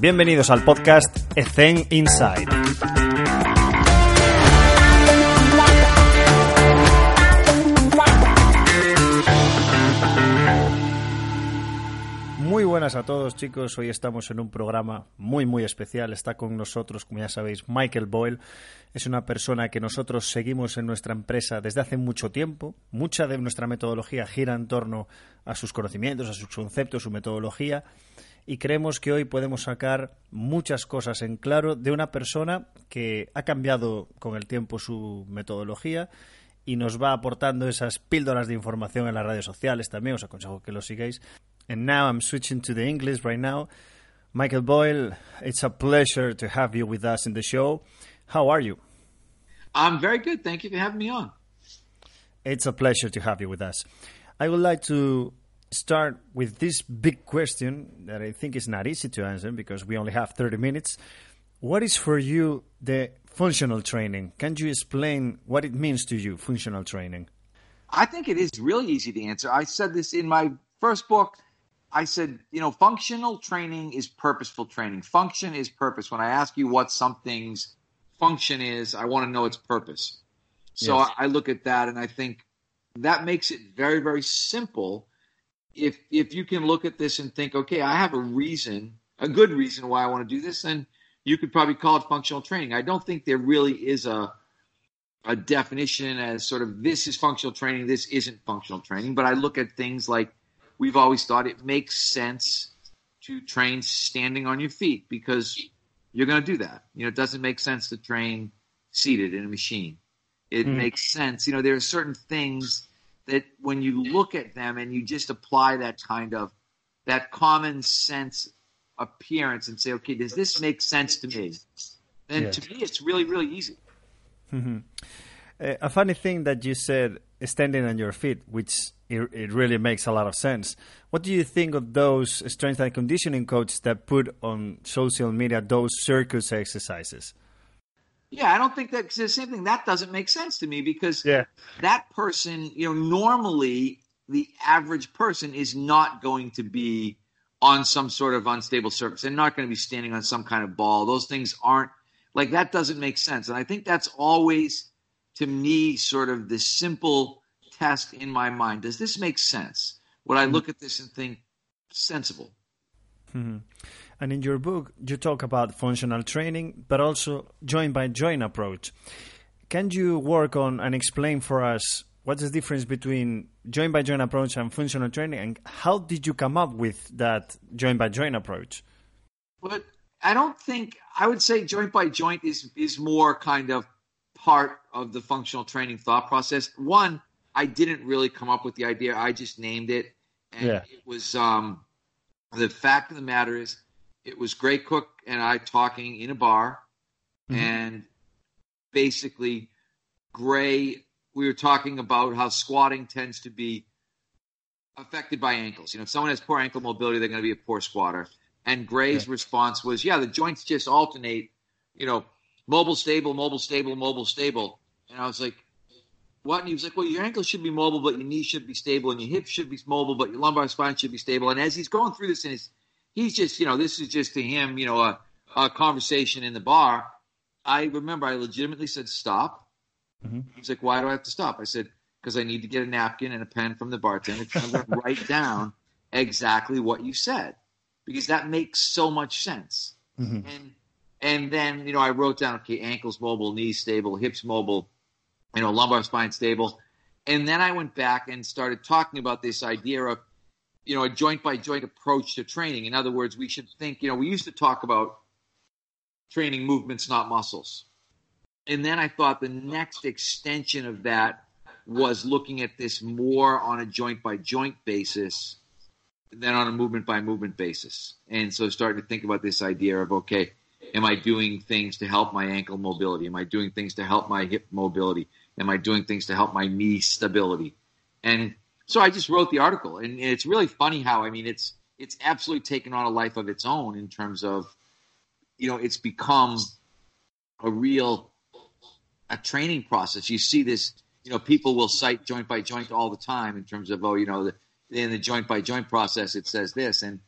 Bienvenidos al podcast Ethen Inside. Muy buenas a todos chicos, hoy estamos en un programa muy muy especial, está con nosotros, como ya sabéis, Michael Boyle, es una persona que nosotros seguimos en nuestra empresa desde hace mucho tiempo, mucha de nuestra metodología gira en torno a sus conocimientos, a sus conceptos, su metodología, y creemos que hoy podemos sacar muchas cosas en claro de una persona que ha cambiado con el tiempo su metodología y nos va aportando esas píldoras de información en las redes sociales también, os aconsejo que lo sigáis. And now I'm switching to the English right now. Michael Boyle, it's a pleasure to have you with us in the show. How are you? I'm very good. Thank you for having me on. It's a pleasure to have you with us. I would like to start with this big question that I think is not easy to answer because we only have 30 minutes. What is for you the functional training? Can you explain what it means to you, functional training? I think it is really easy to answer. I said this in my first book. I said, you know, functional training is purposeful training. Function is purpose. When I ask you what something's function is, I want to know its purpose. So yes. I look at that and I think that makes it very, very simple if if you can look at this and think, okay, I have a reason, a good reason why I want to do this, then you could probably call it functional training. I don't think there really is a a definition as sort of this is functional training, this isn't functional training. But I look at things like we've always thought it makes sense to train standing on your feet because you're going to do that. You know, it doesn't make sense to train seated in a machine. It mm. makes sense. You know, there are certain things that when you look at them and you just apply that kind of that common sense appearance and say, okay, does this make sense to me? Then to me, it's really, really easy. Mm-hmm. Uh, a funny thing that you said, standing on your feet, which it, it, really makes a lot of sense. What do you think of those strength and conditioning coaches that put on social media those circus exercises? Yeah, I don't think that's the same thing. That doesn't make sense to me because yeah. that person, you know, normally the average person is not going to be on some sort of unstable surface. They're not going to be standing on some kind of ball. Those things aren't like that doesn't make sense. And I think that's always to me sort of the simple test in my mind. Does this make sense? Would I mm-hmm. look at this and think sensible? Mm-hmm. And in your book, you talk about functional training, but also joint by joint approach. Can you work on and explain for us what's the difference between joint by joint approach and functional training, and how did you come up with that joint by joint approach? But I don't think I would say joint by joint is is more kind of part of the functional training thought process. One, I didn't really come up with the idea; I just named it, and yeah. it was um, the fact of the matter is it was Gray Cook and I talking in a bar, mm-hmm. and basically, Gray, we were talking about how squatting tends to be affected by ankles. You know, if someone has poor ankle mobility, they're going to be a poor squatter. And Gray's yeah. response was, yeah, the joints just alternate, you know, mobile, stable, mobile, stable, mobile, stable. And I was like, what? And he was like, well, your ankle should be mobile, but your knee should be stable, and your hip should be mobile, but your lumbar spine should be stable. And as he's going through this in his he's just, you know, this is just to him, you know, a, a conversation in the bar. I remember I legitimately said, stop. Mm-hmm. He's like, why do I have to stop? I said, because I need to get a napkin and a pen from the bartender. I'm going to write down exactly what you said because that makes so much sense. Mm-hmm. And and then you know I wrote down okay, ankles mobile, knees stable, hips mobile, you know, lumbar spine stable. And then I went back and started talking about this idea of you know, a joint by joint approach to training. In other words, we should think, you know, we used to talk about training movements, not muscles. And then I thought the next extension of that was looking at this more on a joint by joint basis than on a movement by movement basis. And so starting to think about this idea of, okay, am I doing things to help my ankle mobility? Am I doing things to help my hip mobility? Am I doing things to help my knee stability? And so I just wrote the article, and it's really funny how I mean it's it's absolutely taken on a life of its own in terms of you know it's become a real a training process. You see this, you know, people will cite joint by joint all the time in terms of oh, you know, the, in the joint by joint process it says this, and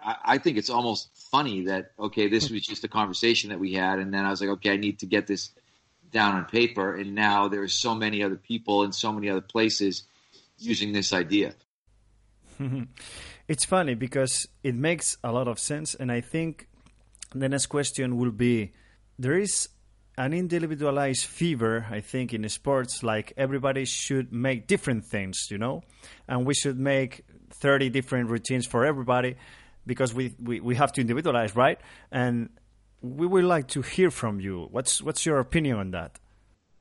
I, I think it's almost funny that okay, this was just a conversation that we had, and then I was like, okay, I need to get this down on paper, and now there's so many other people in so many other places using this idea. it's funny because it makes a lot of sense, and I think the next question will be: there is an individualized fever, I think, in sports. Like everybody should make different things, you know, and we should make thirty different routines for everybody because we, we, we have to individualize, right? And we would like to hear from you. What's what's your opinion on that?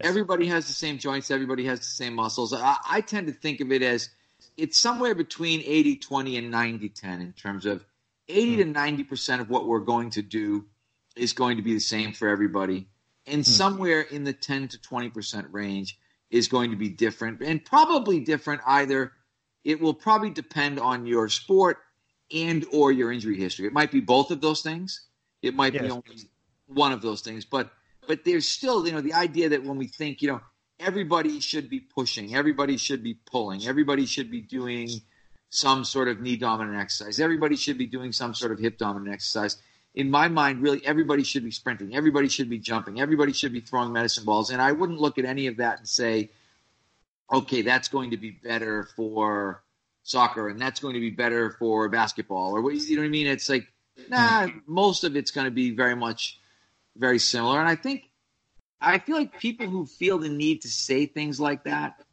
Everybody has the same joints. Everybody has the same muscles. I, I tend to think of it as it's somewhere between 80 20 and 90 10 in terms of 80 to 90 percent of what we're going to do is going to be the same for everybody and hmm. somewhere in the 10 to 20 percent range is going to be different and probably different either it will probably depend on your sport and or your injury history it might be both of those things it might yes. be only one of those things but but there's still you know the idea that when we think you know everybody should be pushing, everybody should be pulling, everybody should be doing some sort of knee dominant exercise, everybody should be doing some sort of hip dominant exercise. In my mind, really, everybody should be sprinting, everybody should be jumping, everybody should be throwing medicine balls. And I wouldn't look at any of that and say, okay, that's going to be better for soccer and that's going to be better for basketball or what you know what I mean? It's like, nah, mm-hmm. most of it's going to be very much very similar. And I think I feel like people who feel the need to say things like that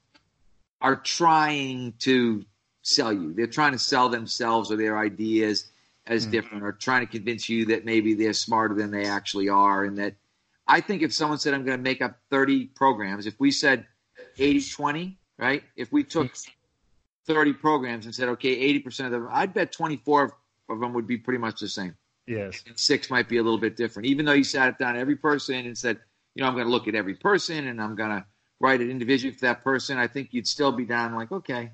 are trying to sell you. They're trying to sell themselves or their ideas as mm-hmm. different or trying to convince you that maybe they're smarter than they actually are. And that I think if someone said, I'm going to make up 30 programs, if we said 80 20, right? If we took 30 programs and said, okay, 80% of them, I'd bet 24 of them would be pretty much the same. Yes. And six might be a little bit different. Even though you sat it down every person and said, you know, I'm going to look at every person and I'm going to write it individually for that person, I think you'd still be down like, okay,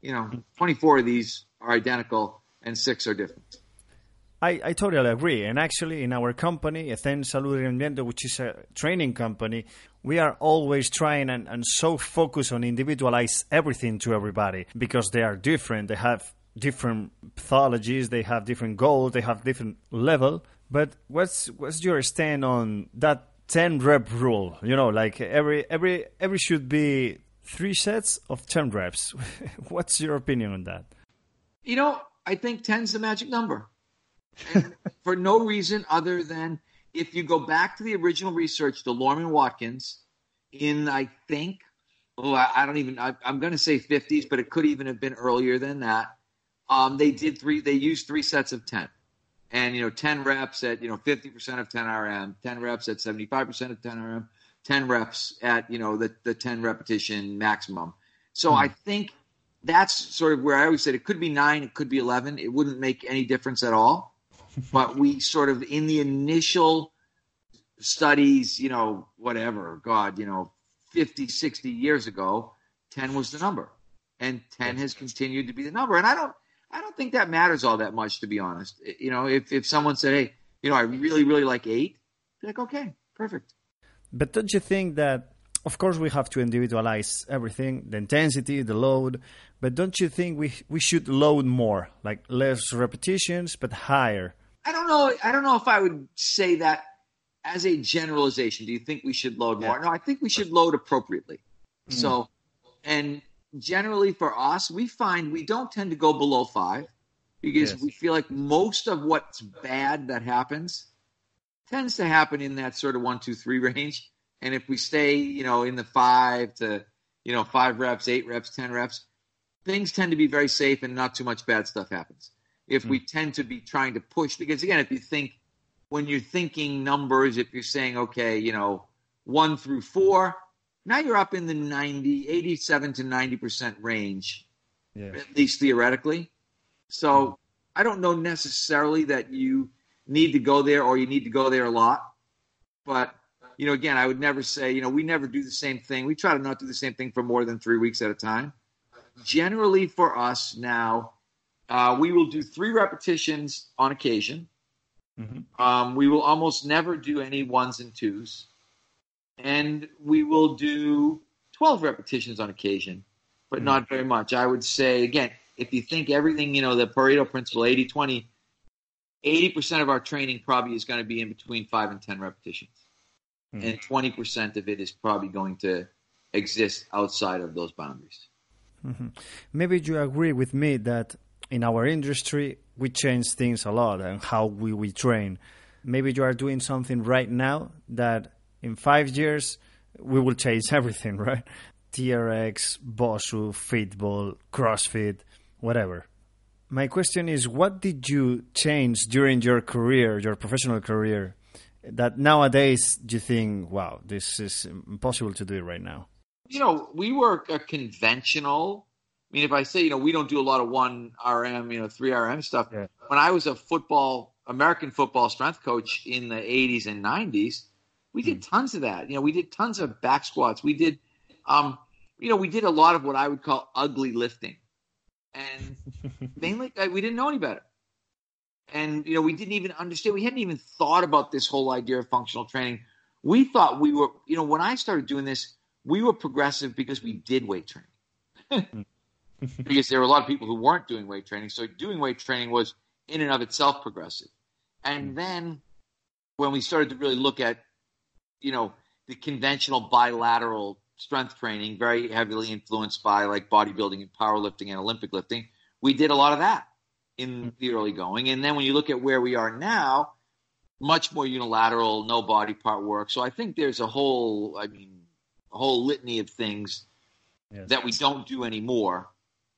you know, 24 of these are identical and six are different. I, I totally agree. And actually, in our company, Ezen Salud Rendimiento, which is a training company, we are always trying and, and so focused on individualize everything to everybody because they are different. They have different pathologies, they have different goals, they have different level. But what's what's your stand on that 10 rep rule? You know like every every every should be three sets of 10 reps. What's your opinion on that? You know i think 10 is the magic number. For no reason other than if you go back to the original research DeLorme and Watkins in i think oh i, I don't even I, am going to say 50s but it could even have been earlier than that um, they did three they used three sets of 10 and you know 10 reps at you know 50% of 10 rm 10 reps at 75% of 10 rm 10 reps at you know the, the 10 repetition maximum. So hmm. i think that's sort of where i always said it could be 9 it could be 11 it wouldn't make any difference at all. But we sort of in the initial studies you know whatever god you know 50 60 years ago 10 was the number. And 10 has continued to be the number. And i don't I don't think that matters all that much, to be honest. You know, if, if someone said, hey, you know, I really, really like eight, be like, okay, perfect. But don't you think that, of course, we have to individualize everything, the intensity, the load, but don't you think we, we should load more, like less repetitions, but higher? I don't know. I don't know if I would say that as a generalization. Do you think we should load more? No, I think we should load appropriately. Mm. So, and generally for us, we find we don't tend to go below five because yes. we feel like most of what's bad that happens tends to happen in that sort of one, two, three range. And if we stay, you know, in the five to, you know, five reps, eight reps, 10 reps, things tend to be very safe and not too much bad stuff happens. If mm. we tend to be trying to push, because again, if you think, when you're thinking numbers, if you're saying, okay, you know, one through four, now you're up in the 90, 87 to 90% range, yeah. at least theoretically. So I don't know necessarily that you need to go there or you need to go there a lot. But, you know, again, I would never say, you know, we never do the same thing. We try to not do the same thing for more than three weeks at a time. Generally, for us now, uh, we will do three repetitions on occasion. Mm-hmm. Um, we will almost never do any ones and twos and we will do 12 repetitions on occasion, but not very much. I would say, again, if you think everything, you know, the Pareto principle, 80 20, 80% of our training probably is going to be in between five and 10 repetitions. Mm-hmm. And 20% of it is probably going to exist outside of those boundaries. Mm-hmm. Maybe you agree with me that in our industry, we change things a lot and how we, we train. Maybe you are doing something right now that in five years we will change everything, right? TRX, BOSU, Fitball, CrossFit, whatever. My question is what did you change during your career, your professional career, that nowadays you think, wow, this is impossible to do right now? You know, we work a conventional. I mean, if I say, you know, we don't do a lot of one RM, you know, three RM stuff. Yeah. When I was a football, American football strength coach in the 80s and 90s, we did hmm. tons of that. You know, we did tons of back squats. We did, um, you know, we did a lot of what I would call ugly lifting, and mainly we didn't know any better. And you know, we didn't even understand. We hadn't even thought about this whole idea of functional training. We thought we were, you know, when I started doing this, we were progressive because we did weight training. because there were a lot of people who weren't doing weight training. So doing weight training was in and of itself progressive. And hmm. then when we started to really look at, you know, the conventional bilateral strength training, very heavily influenced by like bodybuilding and powerlifting and Olympic lifting, we did a lot of that in hmm. the early going. And then when you look at where we are now, much more unilateral, no body part work. So I think there's a whole, I mean, a whole litany of things yes. that we don't do anymore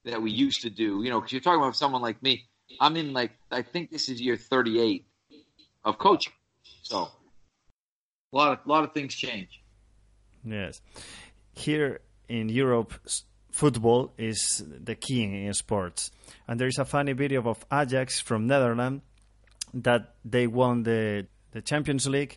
that we used to do. You know, because you're talking about someone like me. I'm in like I think this is year 38 of coaching. So a lot of lot of things change. Yes, here in Europe, football is the king in sports, and there is a funny video of Ajax from Netherlands that they won the the Champions League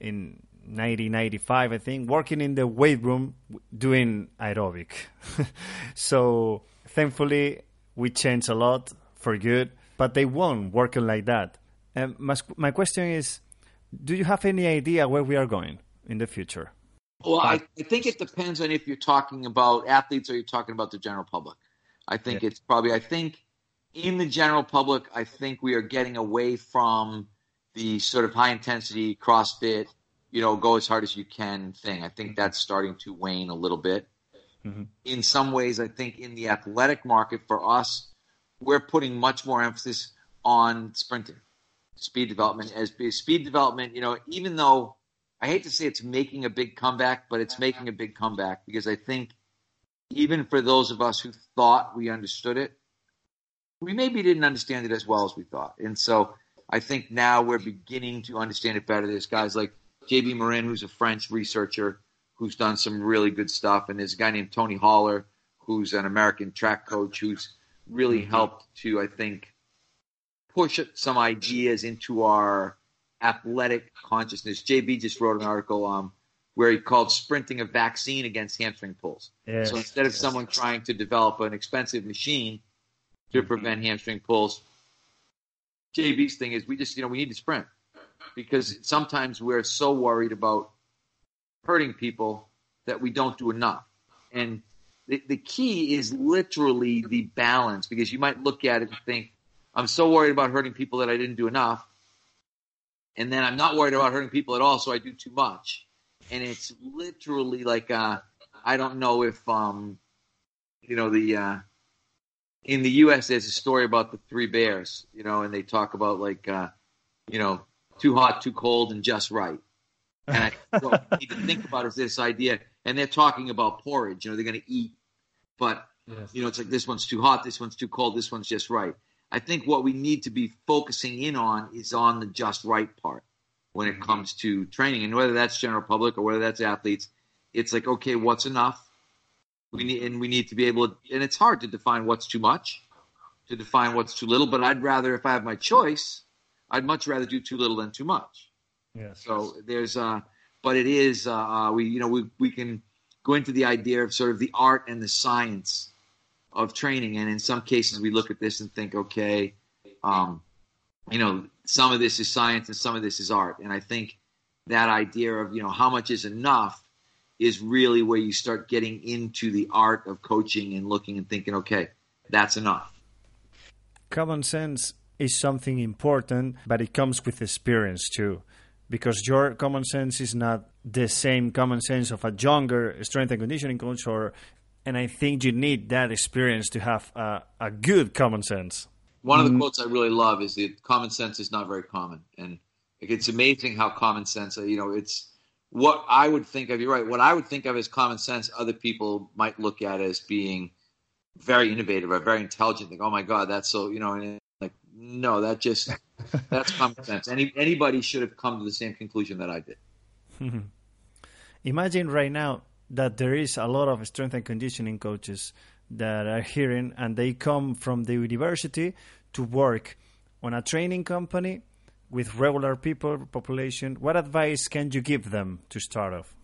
in 1995, I think, working in the weight room doing aerobic. so thankfully, we changed a lot for good, but they won't working like that. Um, and my, my question is, do you have any idea where we are going in the future? Well, I, I, think it depends on if you're talking about athletes or you're talking about the general public. I think yeah. it's probably, I think in the general public, I think we are getting away from the sort of high intensity CrossFit, you know, go as hard as you can thing. I think that's starting to wane a little bit. Mm-hmm. In some ways, I think in the athletic market for us, we're putting much more emphasis on sprinting, speed development. As speed development, you know, even though I hate to say it's making a big comeback, but it's making a big comeback because I think even for those of us who thought we understood it, we maybe didn't understand it as well as we thought. And so I think now we're beginning to understand it better. There's guys like JB Morin, who's a French researcher who's done some really good stuff, and there's a guy named Tony Holler, who's an American track coach, who's really mm-hmm. helped to, I think, push some ideas into our athletic consciousness. JB just wrote an article um, where he called sprinting a vaccine against hamstring pulls. Yes, so instead of yes. someone trying to develop an expensive machine to mm-hmm. prevent hamstring pulls, JB's thing is we just, you know, we need to sprint because sometimes we're so worried about hurting people that we don't do enough. And the, the key is literally the balance because you might look at it and think, I'm so worried about hurting people that I didn't do enough. And then I'm not worried about hurting people at all, so I do too much. And it's literally like, uh, I don't know if, um, you know, the, uh, in the U.S., there's a story about the three bears, you know, and they talk about like, uh, you know, too hot, too cold, and just right. And I what we need to think about is this idea, and they're talking about porridge. You know, they're going to eat, but yes. you know, it's like this one's too hot, this one's too cold, this one's just right. I think what we need to be focusing in on is on the just right part when it mm-hmm. comes to training, and whether that's general public or whether that's athletes, it's like okay, what's enough? We need, and we need to be able to, and it's hard to define what's too much, to define what's too little. But I'd rather, if I have my choice, I'd much rather do too little than too much. Yes. So there's, uh, but it is, uh, uh, we, you know, we, we can go into the idea of sort of the art and the science of training. And in some cases, we look at this and think, okay, um, you know, some of this is science and some of this is art. And I think that idea of, you know, how much is enough is really where you start getting into the art of coaching and looking and thinking, okay, that's enough. Common sense is something important, but it comes with experience too. Because your common sense is not the same common sense of a younger strength and conditioning coach, or and I think you need that experience to have a, a good common sense. One of the mm-hmm. quotes I really love is that common sense is not very common, and it's amazing how common sense. You know, it's what I would think of. You're right. What I would think of as common sense, other people might look at as being very innovative or very intelligent. Think, oh my god, that's so. You know, and like no, that just that's common sense. Any anybody should have come to the same conclusion that I did. Imagine right now that there is a lot of strength and conditioning coaches that are hearing and they come from the university to work on a training company with regular people population. What advice can you give them to start off?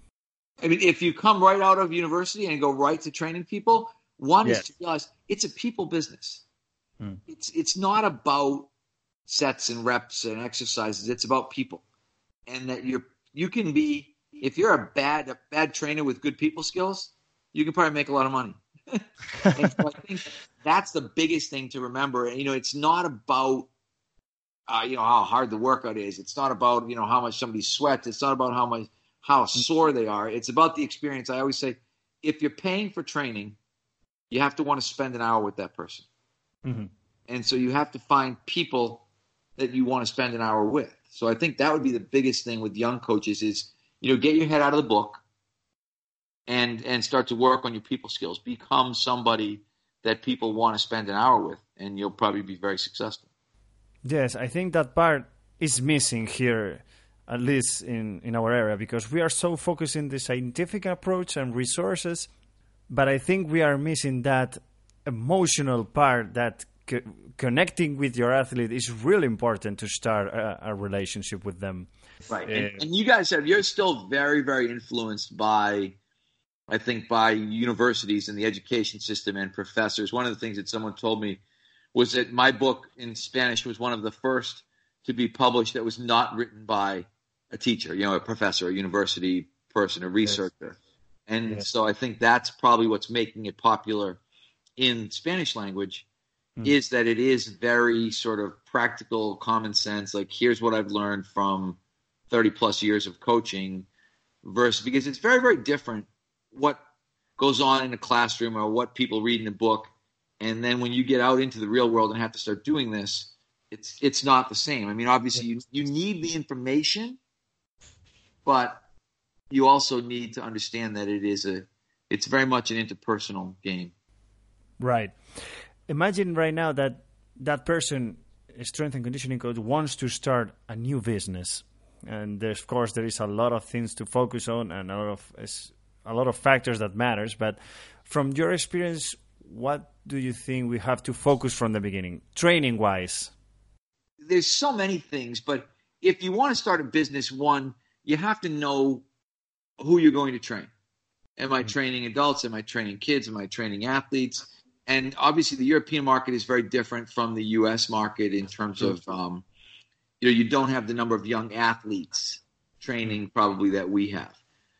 I mean if you come right out of university and go right to training people one yes. is to realize it's a people business. Hmm. it's it's not about sets and reps and exercises. It's about people. And that you're you can be if you're a bad a bad trainer with good people skills you can probably make a lot of money so I think that's the biggest thing to remember. You know, it's not about uh, you know how hard the workout is. It's not about you know how much somebody sweats. It's not about how much how sore they are. It's about the experience. I always say, if you're paying for training, you have to want to spend an hour with that person, mm-hmm. and so you have to find people that you want to spend an hour with. So I think that would be the biggest thing with young coaches is you know get your head out of the book and and start to work on your people skills. Become somebody that people want to spend an hour with, and you'll probably be very successful. Yes, I think that part is missing here, at least in, in our area, because we are so focused in the scientific approach and resources, but I think we are missing that emotional part that co- connecting with your athlete is really important to start a, a relationship with them. Right. Uh, and, and you guys have, you're still very, very influenced by I think, by universities and the education system and professors. One of the things that someone told me was that my book in Spanish was one of the first to be published that was not written by a teacher, you know, a professor, a university person, a researcher. Yes. And yes. so I think that's probably what's making it popular in Spanish language mm. is that it is very sort of practical, common sense. Like, here's what I've learned from 30 plus years of coaching versus because it's very, very different what goes on in a classroom or what people read in a book. And then when you get out into the real world and have to start doing this it's it's not the same. I mean obviously you, you need the information but you also need to understand that it is a it's very much an interpersonal game. Right. Imagine right now that that person strength and conditioning coach wants to start a new business and of course there is a lot of things to focus on and a lot of a lot of factors that matters. But from your experience, what do you think we have to focus from the beginning, training wise? There's so many things, but if you want to start a business, one, you have to know who you're going to train. Am I mm-hmm. training adults? Am I training kids? Am I training athletes? And obviously, the European market is very different from the U.S. market in terms of, um, you know, you don't have the number of young athletes training probably that we have.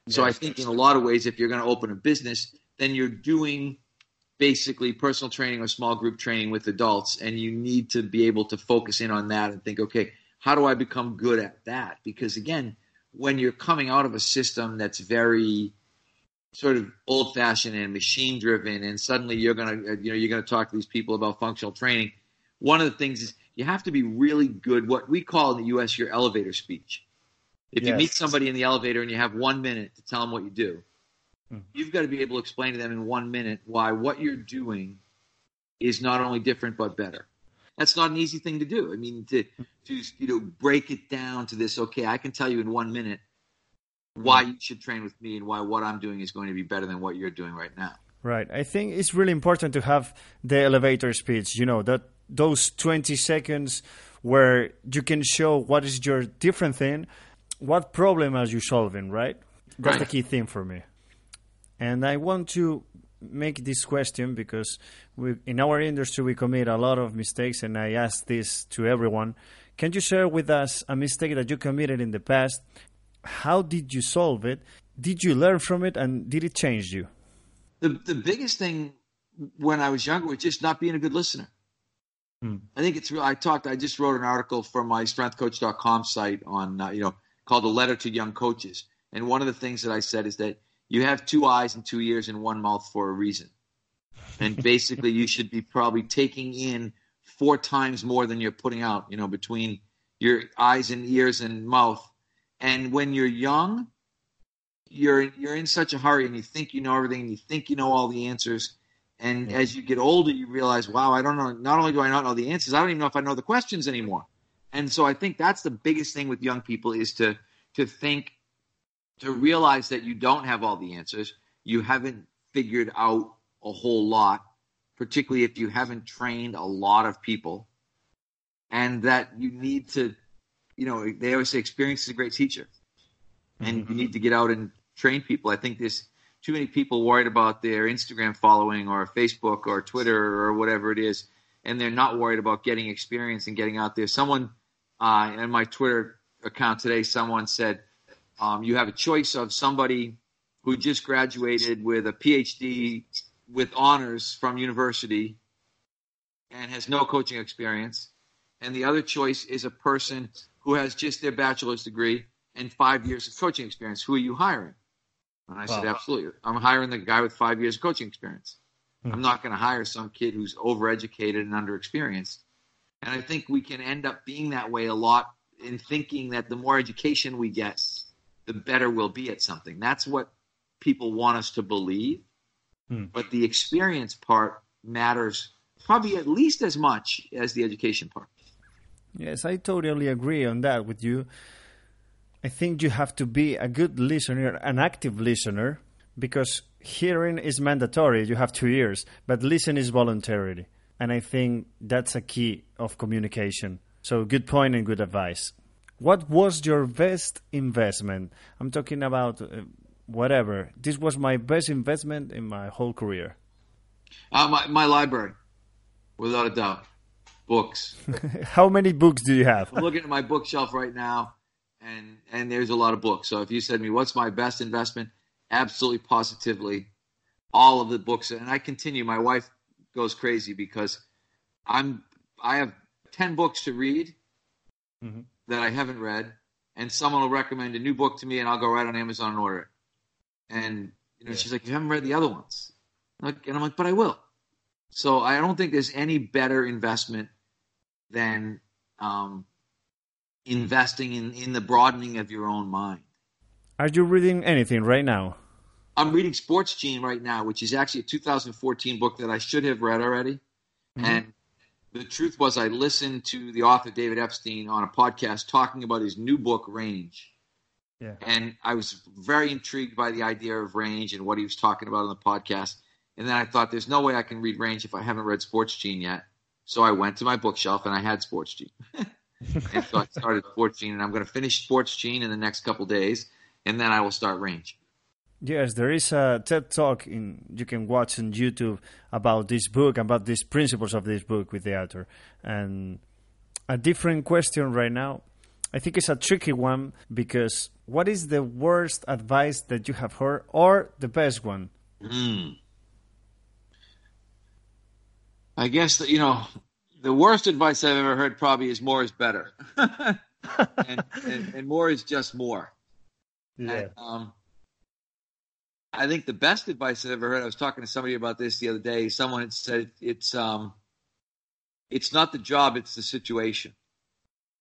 So I think in a lot of ways, if you're going to open a business, then you're doing basically personal training or small group training with adults, and you need to be able to focus in on that and think, okay, how do I become good at that? Because again, when you're coming out of a system that's very sort of old fashioned and machine driven, and suddenly you're gonna you know you're gonna talk to these people about functional training. One of the things is you have to be really good. What we call in the U.S. your elevator speech. If yes. you meet somebody in the elevator and you have one minute to tell them what you do, mm. you've got to be able to explain to them in one minute why what you're doing is not only different but better. That's not an easy thing to do. I mean, to to you know break it down to this. Okay, I can tell you in one minute why you should train with me and why what I'm doing is going to be better than what you're doing right now. Right. I think it's really important to have the elevator speech. You know that those 20 seconds where you can show what is your different thing what problem are you solving, right? That's right. the key thing for me. And I want to make this question because we, in our industry we commit a lot of mistakes, and I ask this to everyone. Can you share with us a mistake that you committed in the past? How did you solve it? Did you learn from it, and did it change you? The the biggest thing when I was younger was just not being a good listener. Hmm. I think it's real. I talked. I just wrote an article for my StrengthCoach.com site on uh, you know called "A Letter to Young Coaches," and one of the things that I said is that you have two eyes and two ears and one mouth for a reason, and basically you should be probably taking in four times more than you're putting out. You know between your eyes and ears and mouth, and when you're young, you're you're in such a hurry and you think you know everything and you think you know all the answers and as you get older, you realize, wow, I don't know. Not only do I not know the answers, I don't even know if I know the questions anymore. And so I think that's the biggest thing with young people is to to think, to realize that you don't have all the answers. You haven't figured out a whole lot, particularly if you haven't trained a lot of people, and that you need to, you know, they always say experience is a great teacher, and mm-hmm. you need to get out and train people. I think this too many people worried about their Instagram following or Facebook or Twitter or whatever it is, and they're not worried about getting experience and getting out there. Someone uh, in my Twitter account today, someone said, um, "You have a choice of somebody who just graduated with a PhD with honors from university and has no coaching experience, and the other choice is a person who has just their bachelor's degree and five years of coaching experience. Who are you hiring?" And I said, absolutely. I'm hiring the guy with five years of coaching experience. Mm-hmm. I'm not going to hire some kid who's overeducated and underexperienced. And I think we can end up being that way a lot in thinking that the more education we get, the better we'll be at something. That's what people want us to believe. Mm. But the experience part matters probably at least as much as the education part. Yes, I totally agree on that with you. I think you have to be a good listener, an active listener, because hearing is mandatory. You have two ears, but listen is voluntary. And I think that's a key of communication. So, good point and good advice. What was your best investment? I'm talking about uh, whatever. This was my best investment in my whole career. Uh, my, my library, without a doubt. Books. How many books do you have? I'm looking at my bookshelf right now and and there's a lot of books. So if you said to me, "What's my best investment?" Absolutely, positively, all of the books. And I continue. My wife goes crazy because I'm I have ten books to read mm-hmm. that I haven't read, and someone will recommend a new book to me, and I'll go right on Amazon and order it. And you know, yeah. she's like, "You haven't read the other ones," and I'm like, "But I will." So I don't think there's any better investment than um, investing in, in the broadening of your own mind. Are you reading anything right now? I'm reading Sports Gene right now, which is actually a 2014 book that I should have read already. Mm-hmm. And the truth was, I listened to the author David Epstein on a podcast talking about his new book, Range. Yeah. And I was very intrigued by the idea of range and what he was talking about on the podcast. And then I thought, there's no way I can read range if I haven't read Sports Gene yet. So I went to my bookshelf and I had Sports Gene. and so I started Sports Gene, and I'm going to finish Sports Gene in the next couple days, and then I will start Range. Yes, there is a TED talk in you can watch on YouTube about this book, about these principles of this book with the author. And a different question right now. I think it's a tricky one because what is the worst advice that you have heard or the best one? Mm. I guess that you know the worst advice I've ever heard probably is more is better, and, and, and, more is just more. Yeah. And, um, I think the best advice I've ever heard. I was talking to somebody about this the other day. Someone had said it's um, it's not the job, it's the situation.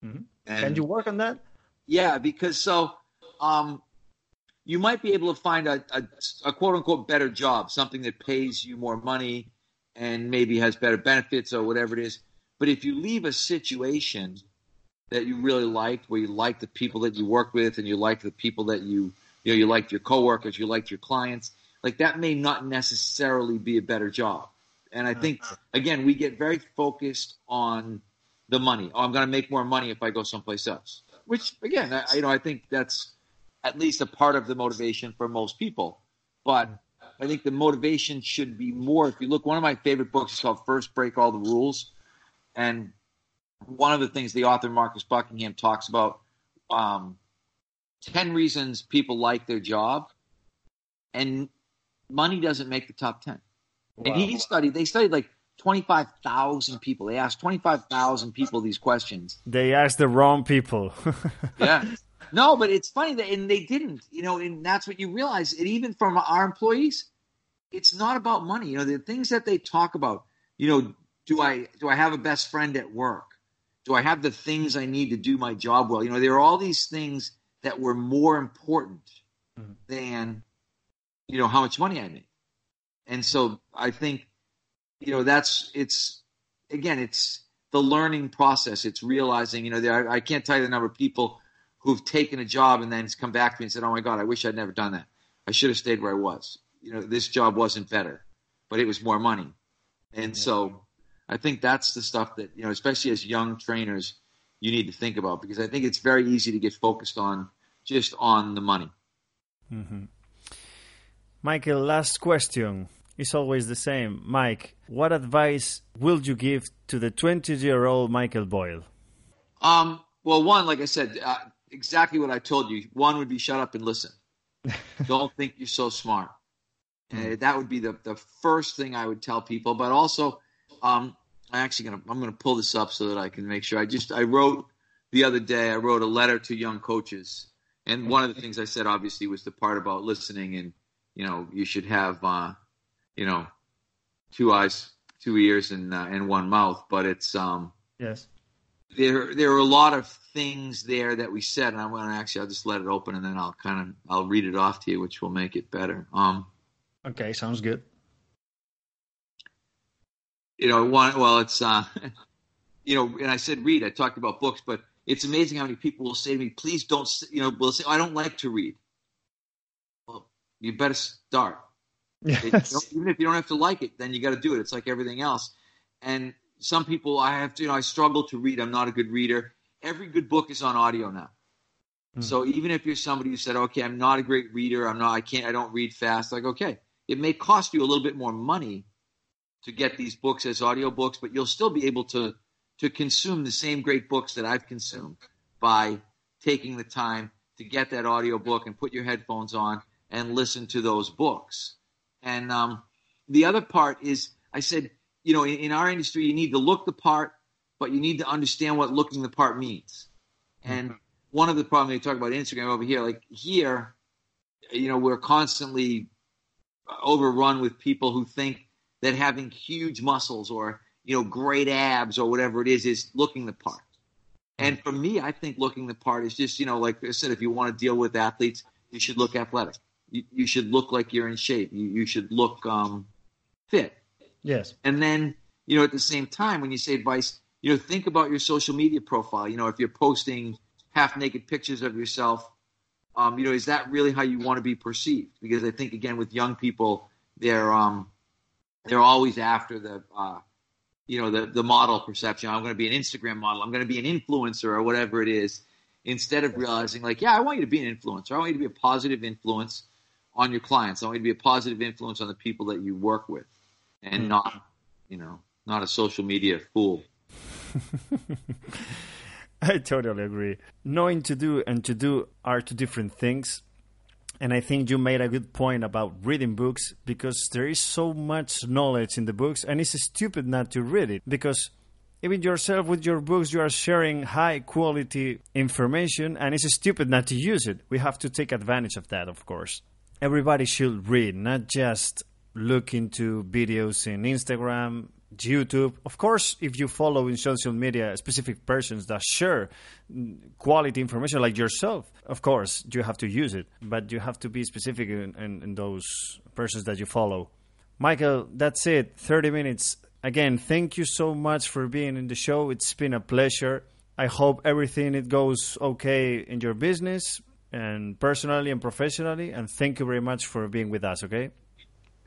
Mm-hmm. Can you work on that? Yeah, because so um, you might be able to find a, a, a quote unquote better job, something that pays you more money and maybe has better benefits or whatever it is. But if you leave a situation that you really liked, where you like the people that you work with, and you like the people that you you know you liked your coworkers, you liked your clients, like that may not necessarily be a better job. And I think uh-huh. again, we get very focused on the money. Oh, I'm going to make more money if I go someplace else. Which again, I, you know, I think that's at least a part of the motivation for most people. But I think the motivation should be more. If you look, one of my favorite books is called First Break All the Rules and one of the things the author Marcus Buckingham talks about um, 10 reasons people like their job, and money doesn't make the top 10. Wow. And he studied, they studied like 25,000 people. They asked 25,000 people these questions. They asked the wrong people. yeah. No, but it's funny that, and they didn't, you know, and that's what you realize. And even from our employees, it's not about money. You know, the things that they talk about, you know, do I, do I have a best friend at work? Do I have the things I need to do my job well? You know, there are all these things that were more important mm-hmm. than, you know, how much money I make. And so I think, you know, that's, it's, again, it's the learning process. It's realizing, you know, there, I can't tell you the number of people who've taken a job and then come back to me and said, "Oh my God, I wish I'd never done that. I should have stayed where I was. You know, this job wasn't better, but it was more money." And so, I think that's the stuff that you know, especially as young trainers, you need to think about because I think it's very easy to get focused on just on the money. Mm-hmm. Michael, last question. It's always the same. Mike, what advice will you give to the 20 year old Michael Boyle? Um, well, one, like I said, uh, exactly what I told you. One would be shut up and listen. Don't think you're so smart. And hmm. that would be the, the first thing I would tell people. But also, um, I'm actually gonna I'm gonna pull this up so that I can make sure. I just I wrote the other day. I wrote a letter to young coaches, and one of the things I said obviously was the part about listening, and you know you should have uh, you know two eyes, two ears, and uh, and one mouth. But it's um yes there there are a lot of things there that we said, and I'm going to actually I'll just let it open, and then I'll kind of I'll read it off to you, which will make it better. Um, okay, sounds good. You know, one well, it's uh, you know, and I said read. I talked about books, but it's amazing how many people will say to me, "Please don't," you know, will say, oh, "I don't like to read." Well, you better start. Yes. Even if you don't have to like it, then you got to do it. It's like everything else, and some people I have to, you know, I struggle to read. I'm not a good reader. Every good book is on audio now. Mm. So even if you're somebody who said, okay, I'm not a great reader, I'm not, I can't, I don't read fast, like, okay, it may cost you a little bit more money to get these books as audio books, but you'll still be able to, to consume the same great books that I've consumed by taking the time to get that audio book and put your headphones on and listen to those books. And um, the other part is, I said, you know, in, in, our industry, you need to look the part, but you need to understand what looking the part means. And mm-hmm. one of the problems they talk about Instagram over here, like here, you know, we're constantly overrun with people who think that having huge muscles or you know great abs or whatever it is is looking the part. And for me, I think looking the part is just you know, like I said, if you want to deal with athletes, you should look athletic. You, you should look like you're in shape. You, you should look um, fit. Yes. And then, you know, at the same time, when you say advice, you know, think about your social media profile. You know, if you're posting half naked pictures of yourself, um, you know, is that really how you want to be perceived? Because I think again with young people, they're um, they're always after the uh, you know the the model perception. I'm going to be an Instagram model. I'm going to be an influencer or whatever it is. Instead of realizing like, yeah, I want you to be an influencer. I want you to be a positive influence on your clients. I want you to be a positive influence on the people that you work with and mm. not, you know, not a social media fool. I totally agree. Knowing to do and to do are two different things. And I think you made a good point about reading books because there is so much knowledge in the books, and it's stupid not to read it because even yourself with your books, you are sharing high quality information, and it's stupid not to use it. We have to take advantage of that, of course. Everybody should read, not just look into videos in Instagram, YouTube. Of course, if you follow in social media specific persons that share quality information like yourself, of course, you have to use it. But you have to be specific in, in, in those persons that you follow. Michael, that's it. 30 minutes. Again, thank you so much for being in the show. It's been a pleasure. I hope everything it goes okay in your business and personally and professionally. And thank you very much for being with us, okay?